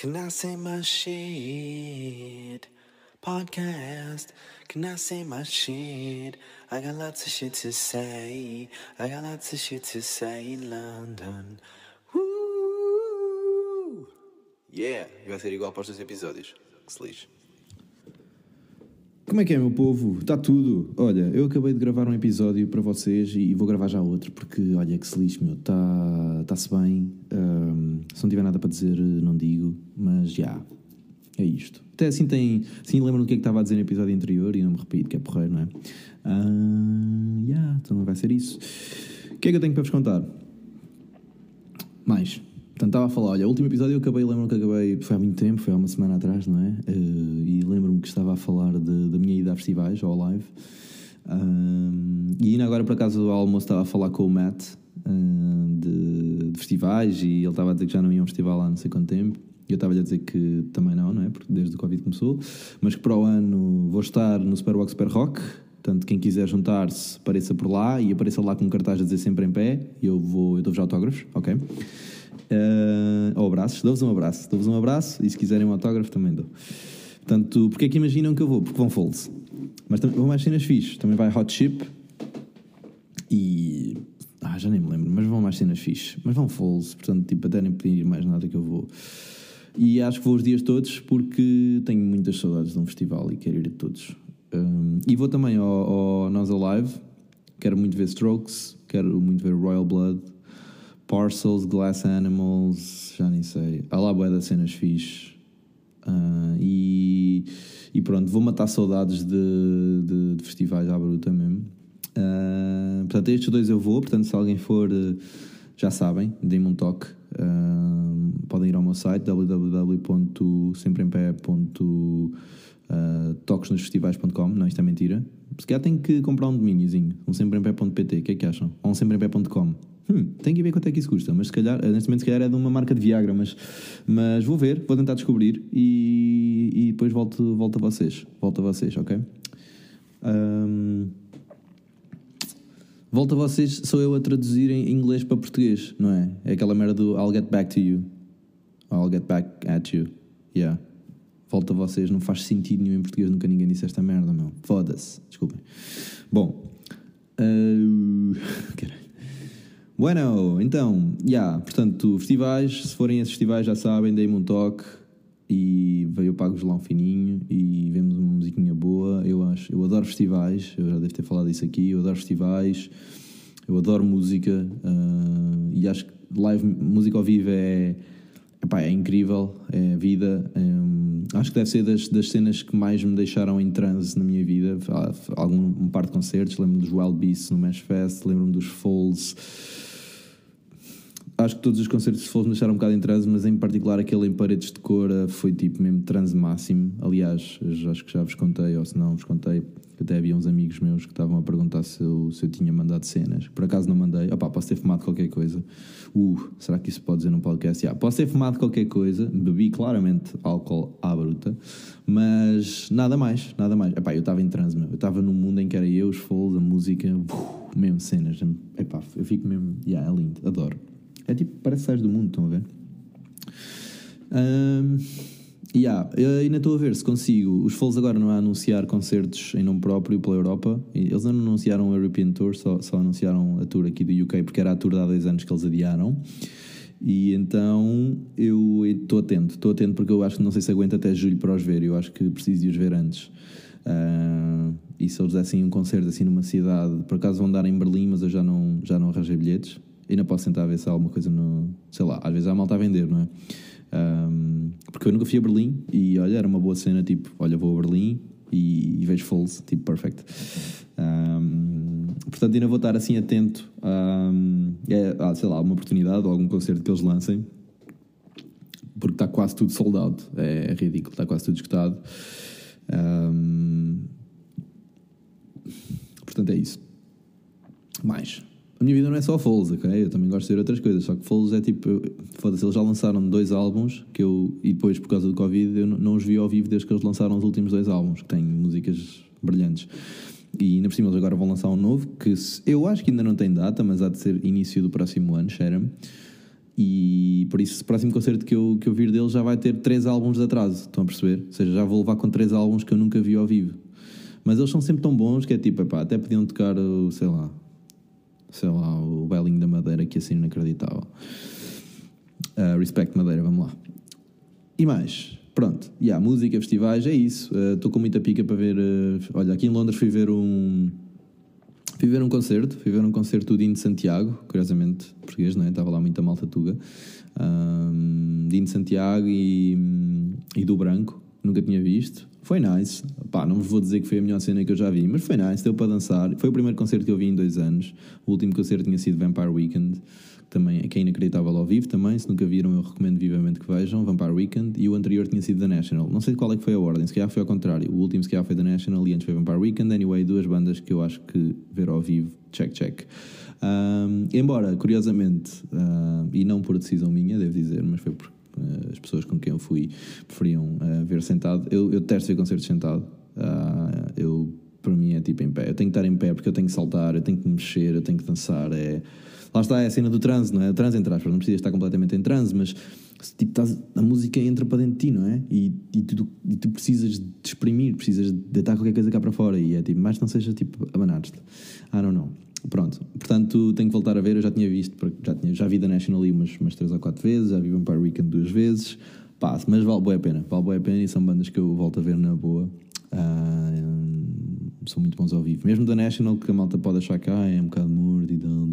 Can I say my shit? Podcast. Can I say my shit? I got lots of shit to say. I got lots of shit to say in London. Woo! Yeah, vai ser igual para os dois episódios. Que se lixe. Como é que é, meu povo? Está tudo. Olha, eu acabei de gravar um episódio para vocês e vou gravar já outro, porque, olha, que se lixe, meu. Está- Está-se bem. Ahm, se não tiver nada para dizer, não digo, mas já. É isto. Até assim tem. Assim lembro do que é que estava a dizer no episódio anterior e não me repito, que é porreiro, não é? Já, então não vai ser isso. O que é que eu tenho para vos contar? Mais. Portanto, estava a falar, olha, o último episódio eu acabei, lembro-me que acabei, foi há muito tempo, foi há uma semana atrás, não é? Eh, e lembro-me que estava a falar da minha ida a festivais, ao live. Ahm, e ainda agora, por acaso, ao almoço estava a falar com o Matt ahm, de, de festivais e ele estava a dizer que já não ia a um festival há não sei quanto tempo. E eu estava-lhe a dizer que também não, não é? Porque desde o Covid começou. Mas que para o ano vou estar no Superbox Super Rock. Portanto, quem quiser juntar-se, apareça por lá e apareça lá com um cartaz a dizer sempre em pé. Eu vou, eu dou-vos autógrafos, ok? Uh, ou abraços, dou-vos um abraço, dou-vos um abraço e se quiserem um autógrafo também dou. Portanto, porque é que imaginam que eu vou? Porque vão folds. Mas também vão mais cenas fixes. Também vai Hot Chip e. Ah, já nem me lembro, mas vão mais cenas fixes. Mas vão folds, portanto, tipo, até nem pedir mais nada que eu vou. E acho que vou os dias todos porque tenho muitas saudades de um festival e quero ir a todos. Um, e vou também ao, ao Nós Alive, quero muito ver Strokes, quero muito ver Royal Blood, Parcels, Glass Animals, já nem sei. Há lá boia das cenas fixe. Ah, e, e pronto, vou matar saudades de, de, de festivais à bruta mesmo. Ah, portanto, estes dois eu vou. Portanto, se alguém for, eh, já sabem, deem-me um toque. Ah, podem ir ao meu site www.sempreempé.toquesnosfestivais.com. Não, isto é mentira. Se calhar tenho que comprar um domíniozinho, um sempreempé.pt. O que é que acham? Ou um sempreempé.com. Hum, tenho que ver quanto é que isso custa, mas se calhar, neste momento, se calhar é de uma marca de Viagra, mas, mas vou ver, vou tentar descobrir e, e depois volto, volto a vocês. Volto a vocês, ok? Ahm, volto a vocês, sou eu a traduzir em inglês para português, não é? É aquela merda do I'll get back to you. I'll get back at you. Yeah. Volto a vocês, não faz sentido nenhum em português, nunca ninguém disse esta merda, meu. Foda-se, desculpem. Bom. caralho. Bueno, então, já, yeah, portanto, festivais, se forem esses festivais já sabem, deem-me um toque e veio eu pago-vos lá um fininho e vemos uma musiquinha boa. Eu acho, eu adoro festivais, eu já devo ter falado isso aqui, eu adoro festivais, eu adoro música ah, e acho que live, música ao vivo é, epá, é incrível, é vida. hum, acho que deve ser das, das cenas que mais me deixaram em transe na minha vida. Há Algum um par de concertos, lembro-me dos Wild Beasts no Mesh Fest, lembro-me dos Falls acho que todos os concertos Foles me deixaram um bocado em transe, mas em particular aquele em Paredes de Cora foi tipo mesmo transe máximo. Aliás, acho que já vos contei, ou se não vos contei, que até havia uns amigos meus que estavam a perguntar se eu, se eu tinha mandado cenas. Por acaso não mandei. Opá, posso ter fumado qualquer coisa. Uh, será que isso pode dizer num podcast? Yeah, posso ter fumado qualquer coisa, bebi claramente álcool à bruta, mas nada mais, nada mais. Epá, eu estava em transe, meu. eu estava num mundo em que era eu, os Foles, a música, uh, mesmo cenas. Epá, eu fico mesmo, yeah, é lindo, adoro. É tipo, parece que sais do mundo, estão a ver? Um, yeah, eu ainda estou a ver se consigo. Os Foles agora não a anunciar concertos em nome próprio pela Europa. Eles não anunciaram o European Tour, só, só anunciaram a tour aqui do UK, porque era a tour de há dois anos que eles adiaram. E então eu estou atento, estou atento porque eu acho que não sei se aguento até julho para os ver. Eu acho que preciso de os ver antes. Ah, e se eles dessem um concerto assim numa cidade, por acaso vão dar em Berlim, mas eu já não, já não arranjei bilhetes. Ainda posso tentar ver se há alguma coisa no. Sei lá, às vezes há malta a vender, não é? Um, porque eu nunca fui a Berlim e olha, era uma boa cena, tipo, olha, vou a Berlim e, e vejo Falls, tipo, perfect. Um, portanto, ainda vou estar assim atento a, é, a, sei lá, uma oportunidade ou algum concerto que eles lancem, porque está quase tudo sold out, é, é ridículo, está quase tudo escutado. Um, portanto, é isso. Mais. A minha vida não é só Foles, ok? Eu também gosto de ver outras coisas, só que Foles é tipo. Foda-se, eles já lançaram dois álbuns que eu. E depois, por causa do Covid, eu não, os vi ao vivo desde que eles lançaram os últimos dois álbuns, que têm músicas brilhantes. E ainda por cima eles agora vão lançar um novo, que eu acho que ainda não tem data, mas há de ser início do próximo ano, cheira-me. E por isso, o próximo concerto que eu, que eu vir dele já vai ter três álbuns de atraso. Estão a perceber? Ou seja, já vou levar com três álbuns que eu nunca vi ao vivo. Mas eles são sempre tão bons que é tipo, epá, até podiam tocar sei lá, sei lá, o Belinho da Madeira, que assim inacreditável. Uh, Respect Madeira, vamos lá. E mais, pronto, e yeah, música, festivais, é isso. Estou uh, com muita pica para ver. Uh, olha, aqui em Londres fui ver um. Fui ver um concerto, fui ver um concerto do Dino de Santiago, curiosamente, português, não é? Estava lá muita malta tuga. Um, Dino de Santiago e, e do Branco, nunca tinha visto. Foi nice. Pá, não vos vou dizer que foi a melhor cena que eu já vi, mas foi nice, deu para dançar. Foi o primeiro concerto que eu vi em dois anos. O último concerto tinha sido Vampire Weekend também, que é inacreditável ao vivo também, se nunca viram eu recomendo vivamente que vejam, Vampire Weekend, e o anterior tinha sido The National, não sei qual é que foi a ordem, se calhar foi ao contrário, o último se calhar foi The National e antes foi Vampire Weekend, anyway, duas bandas que eu acho que ver ao vivo, check, check. Um, embora, curiosamente, uh, e não por decisão minha, devo dizer, mas foi porque as pessoas com quem eu fui preferiam uh, ver sentado, eu, eu detesto ver concertos sentado, eu para mim é tipo em pé, eu tenho que estar em pé porque eu tenho que saltar, eu tenho que mexer, eu tenho que dançar, é Lá está é a cena do transe, não é? Transe entre aspas, não precisa estar completamente em transe, mas tipo, estás, a música entra para dentro de ti, não é? E, e, tu, e tu precisas de exprimir, precisas de deitar qualquer coisa cá para fora. E é tipo, mais não seja tipo abanar-te. Ah, não, não. Pronto, portanto tenho que voltar a ver. Eu já tinha visto, já, tinha, já vi da National League umas, umas 3 ou 4 vezes, já vi Vampire Weekend duas vezes. Pá, mas vale boa a pena, vale boa a pena e são bandas que eu volto a ver na boa. Ah, são muito bons ao vivo. Mesmo da National, que a malta pode achar que ah, é um bocado tal,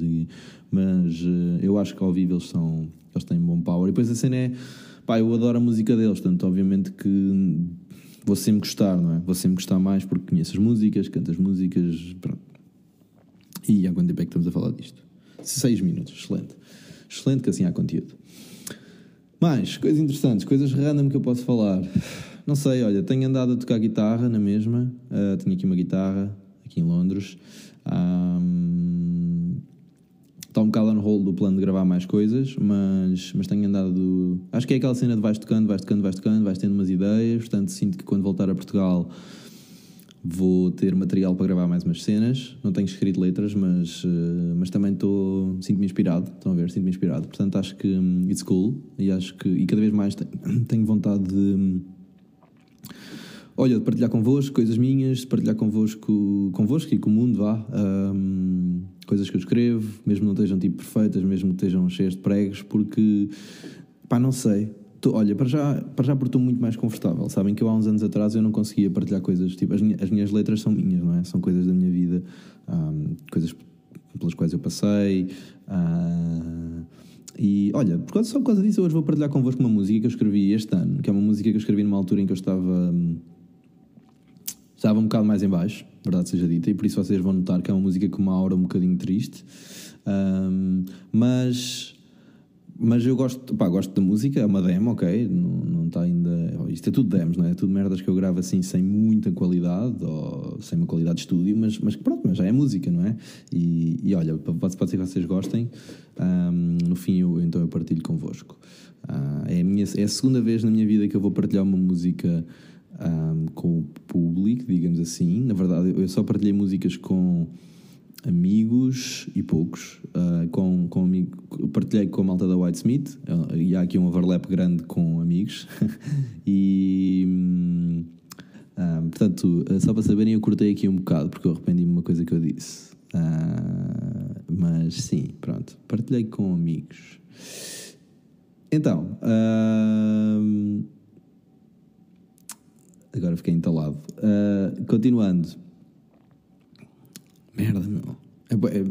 mas uh, eu acho que ao vivo eles, são, eles têm bom power. E depois a cena é, pá, eu adoro a música deles, portanto, obviamente que vou sempre gostar, não é? Vou sempre gostar mais porque conheço as músicas, canto as músicas, pronto. E há quanto tempo é que estamos a falar disto? Seis minutos, excelente. Excelente que assim há conteúdo. Mais, coisas interessantes, coisas random que eu posso falar. Não sei, olha, tenho andado a tocar guitarra na mesma. Uh, tenho aqui uma guitarra, aqui em Londres. Um, está um bocado on hold do plano de gravar mais coisas, mas, mas tenho andado. Acho que é aquela cena de vais tocando, vais tocando, vais tocando, vais tendo umas ideias. Portanto, sinto que quando voltar a Portugal vou ter material para gravar mais umas cenas. Não tenho escrito letras, mas, uh, mas também estou. Sinto-me inspirado. Estão a ver? Sinto-me inspirado. Portanto, acho que um, it's cool e acho que. E cada vez mais tenho, tenho vontade de olha, de partilhar convosco coisas minhas, de partilhar convosco, convosco e com o mundo, vá, um, coisas que eu escrevo, mesmo não estejam tipo perfeitas, mesmo que estejam cheias de pregos, porque, pá, não sei. Olha, para já, para já porque estou muito mais confortável, sabem que eu há uns anos atrás eu não conseguia partilhar coisas, tipo, as, minhas, as minhas letras são minhas, não é? São coisas da minha vida, coisas pelas quais eu passei, uh, e olha, por causa, só por causa disso, hoje vou partilhar convosco uma música que eu escrevi este ano, que é uma música que eu escrevi numa altura em que eu estava. Hum, estava um bocado mais em baixo, verdade seja dita, e por isso vocês vão notar que é uma música com uma aura um bocadinho triste. Um, mas mas eu gosto, pá, gosto da música, é uma demo, ok, não, não está ainda. Isto é tudo demos, não é? é? tudo merdas que eu gravo assim sem muita qualidade ou sem uma qualidade de estúdio, mas, mas pronto, mas já é música, não é? E, e olha, pode, ser que vocês gostem, um, no fim eu, então eu partilho convosco. Uh, é, a minha, é a segunda vez na minha vida que eu vou partilhar uma música um, com o público, digamos assim. Na verdade, eu só partilhei músicas com amigos e poucos. Uh, com, com amigo, partilhei com a malta da Whitesmith uh, e há aqui um overlap grande com amigos. e. Uh, portanto, só para saberem, eu cortei aqui um bocado porque eu arrependi-me de uma coisa que eu disse. Mas sim, pronto, partilhei com amigos. Então, Agora fiquei entalado. Continuando. Merda, meu. É, é,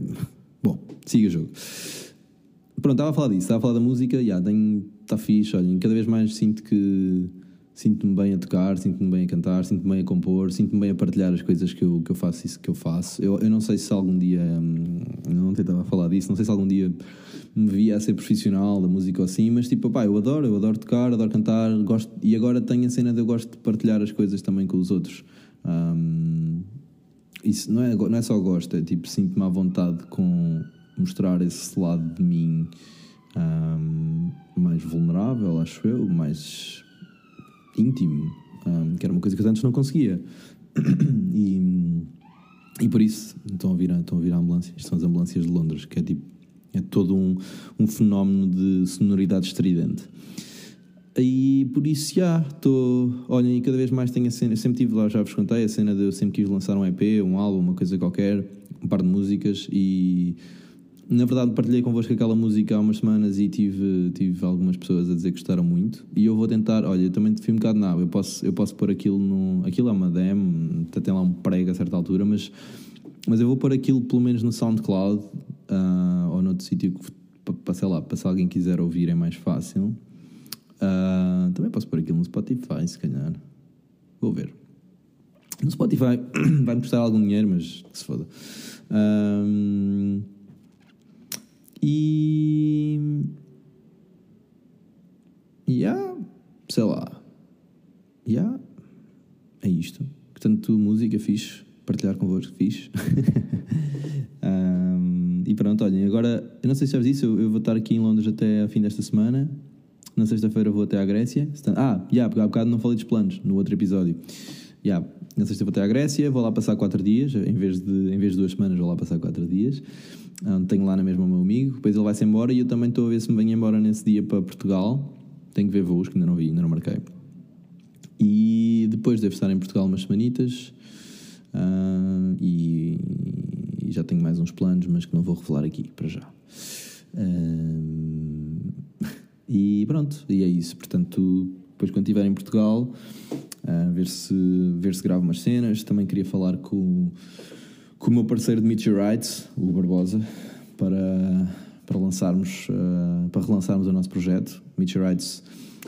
bom, siga o jogo. Pronto, estava a falar disso, estava a falar da música, já, está fixe, olhem, cada vez mais sinto que sinto-me bem a tocar, sinto-me bem a cantar, sinto-me bem a compor, sinto-me bem a partilhar as coisas que eu, que eu faço isso que eu faço. Eu, eu não sei se algum dia, hum, não tentava falar disso, não sei se algum dia me via a ser profissional da música ou assim, mas tipo, pá, eu adoro, eu adoro tocar, adoro cantar, gosto, e agora tenho a cena de eu gosto de partilhar as coisas também com os outros. Um, isso não é, não é só gosto, é tipo, sinto-me à vontade com mostrar esse lado de mim um, mais vulnerável, acho eu, mais íntimo, um, que era uma coisa que eu antes não conseguia. e, e por isso estão a vir, estão a vir a ambulâncias, são as ambulâncias de Londres, que é tipo, É todo um, um fenómeno de sonoridade estridente. E por isso, já, estou. Olhem, e cada vez mais tenho a cena. Eu sempre tive lá, já vos contei, a cena de eu sempre quis lançar um EP, um álbum, uma coisa qualquer, um par de músicas e. Na verdade, partilhei convosco aquela música há umas semanas e tive, tive algumas pessoas a dizer que gostaram muito. E eu vou tentar, olha, eu também fui um bocado nada. Eu posso, eu posso pôr aquilo no. Aquilo é uma demo, até tem lá um prego a certa altura, mas, mas eu vou pôr aquilo pelo menos no SoundCloud uh, ou noutro sítio para, sei lá, para se alguém quiser ouvir é mais fácil. Uh, também posso pôr aquilo no Spotify, se calhar. Vou ver. No Spotify vai-me custar algum dinheiro, mas que se foda. Um, e. Yeah, sei lá. Yeah, é isto. Portanto, música fixe, partilhar convosco fixe. um, e pronto, olhem, agora, eu não sei se sabes isso, eu, eu vou estar aqui em Londres até a fim desta semana. Na sexta-feira vou até à Grécia. Ah, já, yeah, há bocado não falei dos planos no outro episódio. Yeah, na sexta vou até à Grécia, vou lá passar quatro dias, em vez de, em vez de duas semanas, vou lá passar quatro dias. Um, tenho lá na mesma o meu amigo, depois ele vai-se embora e eu também estou a ver se me venho embora nesse dia para Portugal. Tenho que ver voos que ainda não vi, ainda não marquei. E depois devo estar em Portugal umas semanitas. Uh, e, e, já tenho mais uns planos, mas que não vou revelar aqui para já. Uh, e pronto, e é isso. Portanto, depois quando estiver em Portugal, uh, ver, se, ver se gravo umas cenas. Também queria falar com, com o meu parceiro de Meteorites, o Barbosa, para, para lançarmos, uh, para relançarmos o nosso projeto. Meteorites,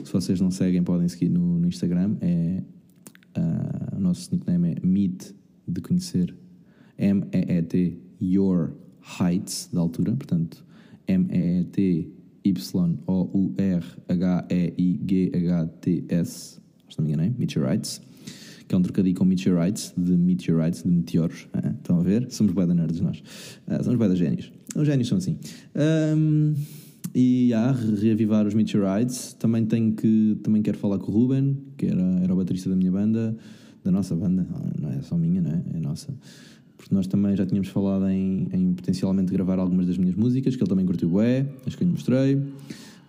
se vocês não seguem, podem seguir no, no Instagram. É, uh, o nosso nickname é Meet de conhecer M-E-E-T Your Heights, da altura, portanto, M-E-E-T Y-O-U-R-H-E-I-G-H-T-S, se não me engano, Meteorites, que é um trocadilho com Meteorites, de Meteorites, de meteoros. Ah, estão a ver? Somos bué nerds nós. Ah, somos bué génios. Os génios são assim. Um, e há, reavivar os Meteorites. Também tenho que, também quero falar com o Ruben, que era, era o baterista da minha banda, da nossa banda, não é só minha, não é? É nossa porque nós também já tínhamos falado em, em, potencialmente gravar algumas das minhas músicas, que ele também curtiu bué, acho que eu lhe mostrei.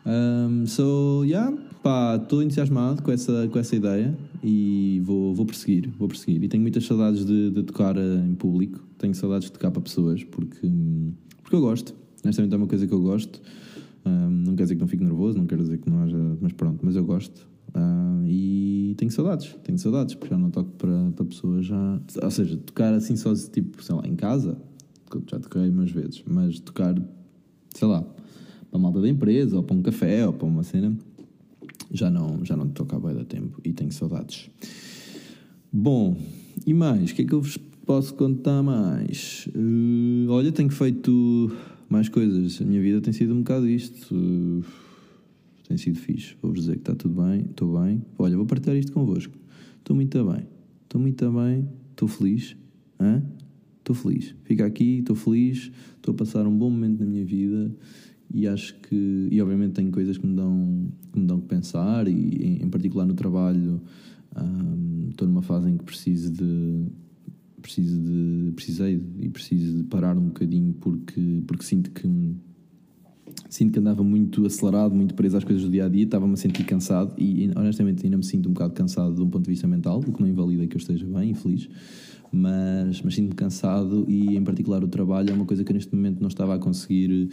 Um, so, yeah, pá, estou entusiasmado com essa, com essa ideia e vou, vou perseguir, vou perseguir. E tenho muitas saudades de, de tocar eh, em público, tenho saudades de tocar para pessoas, porque, porque eu gosto, honestamente é uma coisa que eu gosto. Um, não quer dizer que não fique nervoso, não quer dizer que não haja, mas pronto, mas eu gosto. Uh, e tenho saudades, tenho saudades, porque já não toco para, para pessoas já. Ou seja, tocar assim só, tipo, sei lá, em casa, já toquei umas vezes, mas tocar, sei lá, para a malta da empresa, ou para um café, ou para uma cena, já não, já não toco há bem da tempo e tenho saudades. Bom, e mais? O que é que eu vos posso contar mais? Uh, olha, tenho feito mais coisas. A minha vida tem sido um bocado isto. Uh, tem sido fixe. Vou-vos dizer que está tudo bem, estou bem. Olha, vou partilhar isto convosco. Estou muito bem. Estou muito bem, estou feliz. Estou feliz. Fico aqui, estou feliz, estou a passar um bom momento na minha vida e acho que. E obviamente tenho coisas que me dão que, me dão que pensar, e em, em particular no trabalho. Um, estou numa fase em que preciso de preciso de precisei e preciso de parar um bocadinho porque porque sinto que sinto que andava muito acelerado, muito preso às coisas do dia a dia, estava-me a sentir cansado e honestamente ainda me sinto um bocado cansado de um ponto de vista mental, o que não invalida que eu esteja bem e feliz, mas, mas sinto-me cansado e em particular o trabalho é uma coisa que neste momento não estava a conseguir.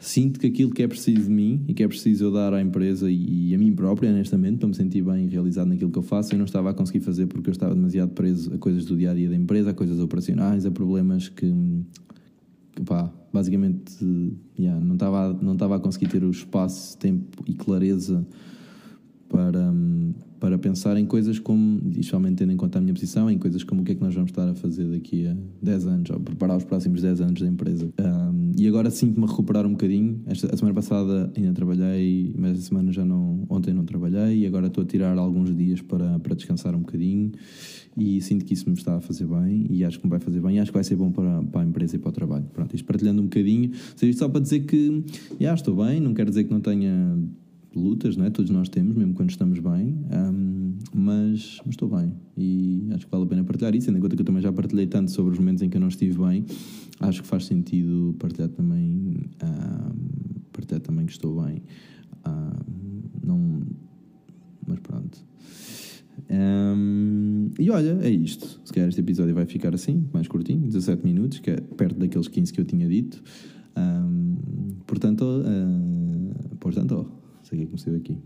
Sinto que aquilo que é preciso de mim e que é preciso eu dar à empresa e a mim próprio, honestamente, para me sentir bem realizado naquilo que eu faço, eu não estava a conseguir fazer porque eu estava demasiado preso a coisas do dia a dia da empresa, a coisas operacionais, a problemas que, pá, basicamente yeah, não estava não estava a conseguir ter o espaço, tempo e clareza para, para pensar em coisas como, especialmente tendo em conta a minha posição, em coisas como o que é que nós vamos estar a fazer daqui a 10 anos, ou preparar os próximos 10 anos da empresa. Um, e agora sinto-me a recuperar um bocadinho. Esta, a semana passada ainda trabalhei, mas semana já não, ontem não trabalhei, e agora estou a tirar alguns dias para, para descansar um bocadinho e sinto que isso me está a fazer bem e acho que me vai fazer bem e acho que vai ser bom para, para a empresa e para o trabalho. Pronto, isto partilhando um bocadinho, seja isto só para dizer que já estou bem, não quero dizer que não tenha lutas, não é? Todos nós temos, mesmo quando estamos bem. Um, mas, mas estou bem e acho que vale a pena partilhar isso, em conta que eu também já partilhei tanto sobre os momentos em que eu não estive bem. Acho que faz sentido partilhar também, um, partilhar também que estou bem. Um, não, mas pronto. Um, e olha, é isto. Se calhar este episódio vai ficar assim, mais curtinho, 17 minutos, que é perto daqueles 15 que eu tinha dito. Um, portanto, uh, portanto, sei que é comecei aqui.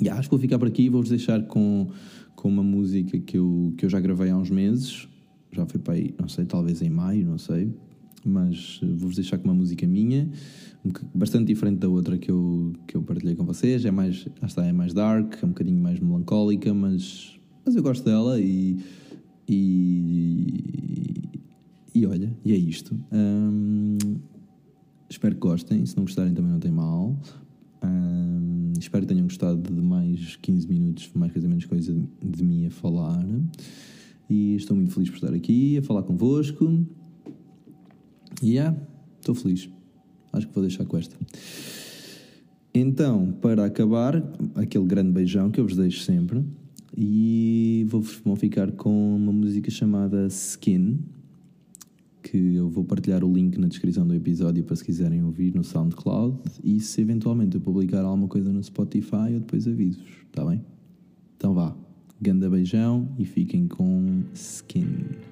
E acho que vou ficar por aqui e vou-vos deixar com, com uma música que eu, que eu já gravei há uns meses. Já foi para aí, não sei, talvez em maio, não sei. Mas vou-vos deixar com uma música minha, bastante diferente da outra que eu, que eu partilhei com vocês. É mais, está, é mais dark, é um bocadinho mais melancólica, mas, mas eu gosto dela e, e, e olha, e é isto. Espero que gostem. Se não gostarem, também não tem mal. Espero que tenham gostado de mais 15 minutos, mais coisa menos coisa de, de mim a falar. E estou muito feliz por estar aqui a falar convosco. E yeah, estou feliz. Acho que vou deixar com esta. Então, para acabar, aquele grande beijão que eu vos deixo sempre. E vou, vão ficar com uma música chamada Skin que eu vou partilhar o link na descrição do episódio para se quiserem ouvir no SoundCloud e se eventualmente eu publicar alguma coisa no Spotify eu depois aviso-vos, está bem? Então vá, ganda beijão e fiquem com Skin.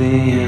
Don't